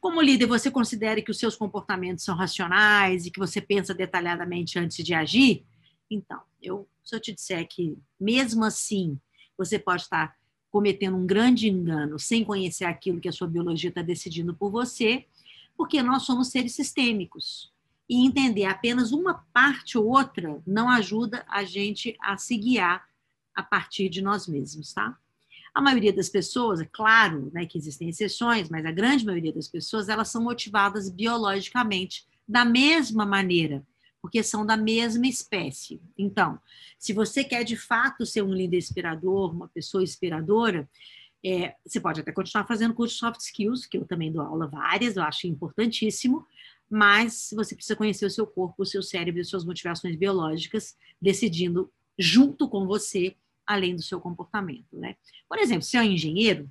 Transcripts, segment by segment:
Como líder, você considera que os seus comportamentos são racionais e que você pensa detalhadamente antes de agir? Então, eu, se eu te disser que, mesmo assim, você pode estar cometendo um grande engano sem conhecer aquilo que a sua biologia está decidindo por você, porque nós somos seres sistêmicos. E entender apenas uma parte ou outra não ajuda a gente a se guiar a partir de nós mesmos, tá? A maioria das pessoas, é claro né, que existem exceções, mas a grande maioria das pessoas, elas são motivadas biologicamente da mesma maneira, porque são da mesma espécie. Então, se você quer de fato ser um líder inspirador, uma pessoa inspiradora, é, você pode até continuar fazendo curso de soft skills, que eu também dou aula várias, eu acho importantíssimo, mas você precisa conhecer o seu corpo, o seu cérebro e suas motivações biológicas, decidindo junto com você, além do seu comportamento. Né? Por exemplo, se é um engenheiro,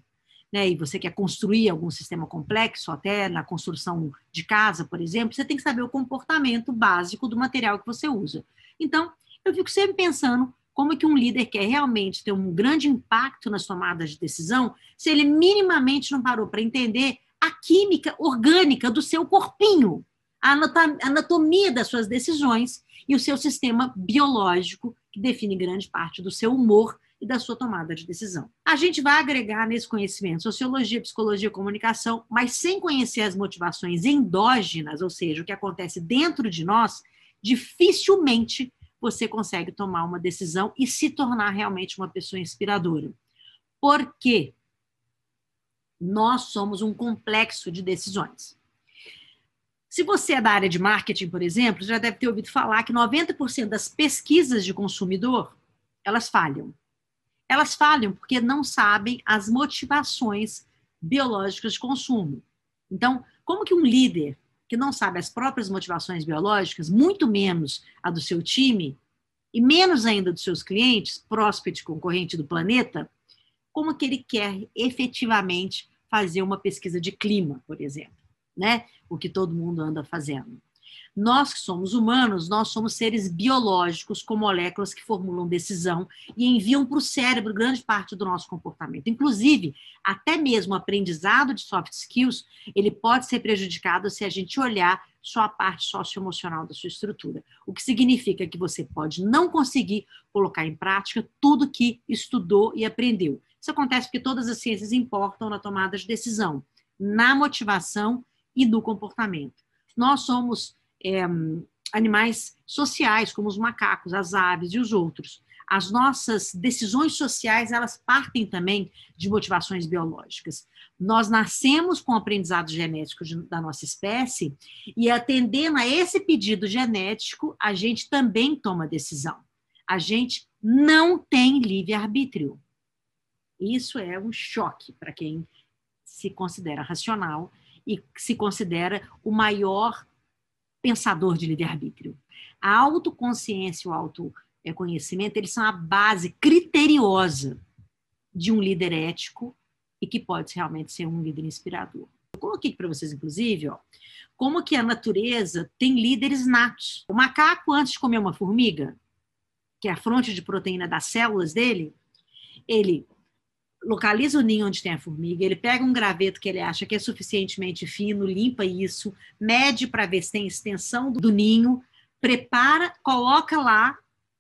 né, e você quer construir algum sistema complexo, até na construção de casa, por exemplo, você tem que saber o comportamento básico do material que você usa. Então, eu fico sempre pensando como que um líder quer realmente ter um grande impacto nas tomadas de decisão se ele minimamente não parou para entender a química orgânica do seu corpinho, a anatomia das suas decisões e o seu sistema biológico, que define grande parte do seu humor e da sua tomada de decisão. A gente vai agregar nesse conhecimento sociologia, psicologia, comunicação, mas sem conhecer as motivações endógenas, ou seja, o que acontece dentro de nós, dificilmente você consegue tomar uma decisão e se tornar realmente uma pessoa inspiradora. Por quê? Nós somos um complexo de decisões. Se você é da área de marketing, por exemplo, já deve ter ouvido falar que 90% das pesquisas de consumidor, elas falham. Elas falham porque não sabem as motivações biológicas de consumo. Então, como que um líder que não sabe as próprias motivações biológicas, muito menos a do seu time, e menos ainda dos seus clientes, prospect concorrente do planeta, como que ele quer efetivamente fazer uma pesquisa de clima, por exemplo? Né? O que todo mundo anda fazendo. Nós que somos humanos, nós somos seres biológicos com moléculas que formulam decisão e enviam para o cérebro grande parte do nosso comportamento. Inclusive, até mesmo o aprendizado de soft skills, ele pode ser prejudicado se a gente olhar só a parte socioemocional da sua estrutura. O que significa que você pode não conseguir colocar em prática tudo que estudou e aprendeu. Isso acontece porque todas as ciências importam na tomada de decisão, na motivação e do comportamento. Nós somos é, animais sociais, como os macacos, as aves e os outros. As nossas decisões sociais, elas partem também de motivações biológicas. Nós nascemos com o aprendizado genético de, da nossa espécie e, atendendo a esse pedido genético, a gente também toma decisão. A gente não tem livre-arbítrio. Isso é um choque para quem se considera racional e se considera o maior pensador de livre-arbítrio. A autoconsciência e o autoconhecimento, eles são a base criteriosa de um líder ético e que pode realmente ser um líder inspirador. Eu coloquei para vocês, inclusive, ó, como que a natureza tem líderes natos. O macaco, antes de comer uma formiga, que é a fronte de proteína das células dele, ele localiza o ninho onde tem a formiga, ele pega um graveto que ele acha que é suficientemente fino, limpa isso, mede para ver se tem extensão do ninho, prepara, coloca lá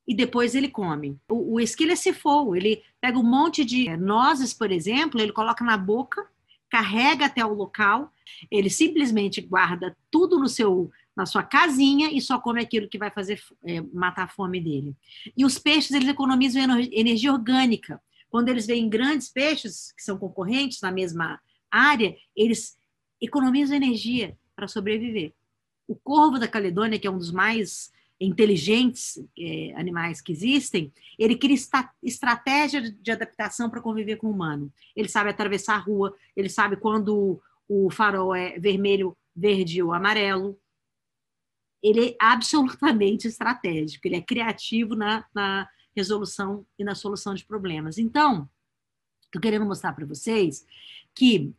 e depois ele come. O, o esquilo é cefou, ele pega um monte de nozes, por exemplo, ele coloca na boca, carrega até o local, ele simplesmente guarda tudo no seu na sua casinha e só come aquilo que vai fazer é, matar a fome dele. E os peixes eles economizam energia orgânica. Quando eles veem grandes peixes, que são concorrentes na mesma área, eles economizam energia para sobreviver. O corvo da Caledônia, que é um dos mais inteligentes é, animais que existem, ele cria estratégia de adaptação para conviver com o humano. Ele sabe atravessar a rua, ele sabe quando o farol é vermelho, verde ou amarelo. Ele é absolutamente estratégico, ele é criativo na, na resolução e na solução de problemas. Então, estou querendo mostrar para vocês que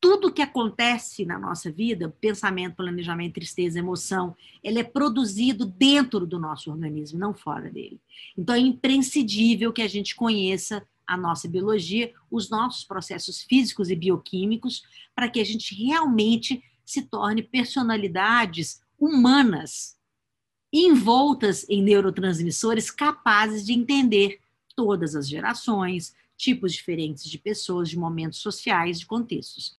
tudo que acontece na nossa vida, pensamento, planejamento, tristeza, emoção, ele é produzido dentro do nosso organismo, não fora dele. Então é imprescindível que a gente conheça a nossa biologia, os nossos processos físicos e bioquímicos, para que a gente realmente se torne personalidades humanas envoltas em neurotransmissores capazes de entender todas as gerações, tipos diferentes de pessoas, de momentos sociais, de contextos.